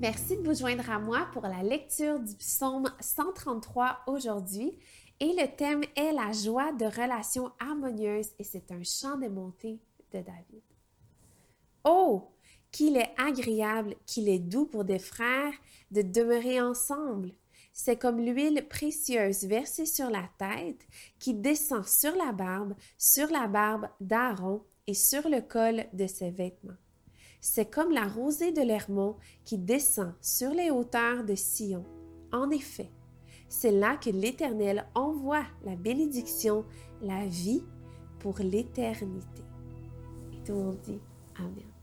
Merci de vous joindre à moi pour la lecture du psaume 133 aujourd'hui. Et le thème est la joie de relations harmonieuses et c'est un chant de montée de David. Oh, qu'il est agréable, qu'il est doux pour des frères de demeurer ensemble. C'est comme l'huile précieuse versée sur la tête qui descend sur la barbe, sur la barbe d'Aaron et sur le col de ses vêtements. C'est comme la rosée de l'Hermon qui descend sur les hauteurs de Sion. En effet, c'est là que l'Éternel envoie la bénédiction, la vie pour l'éternité. Et tout le monde dit Amen.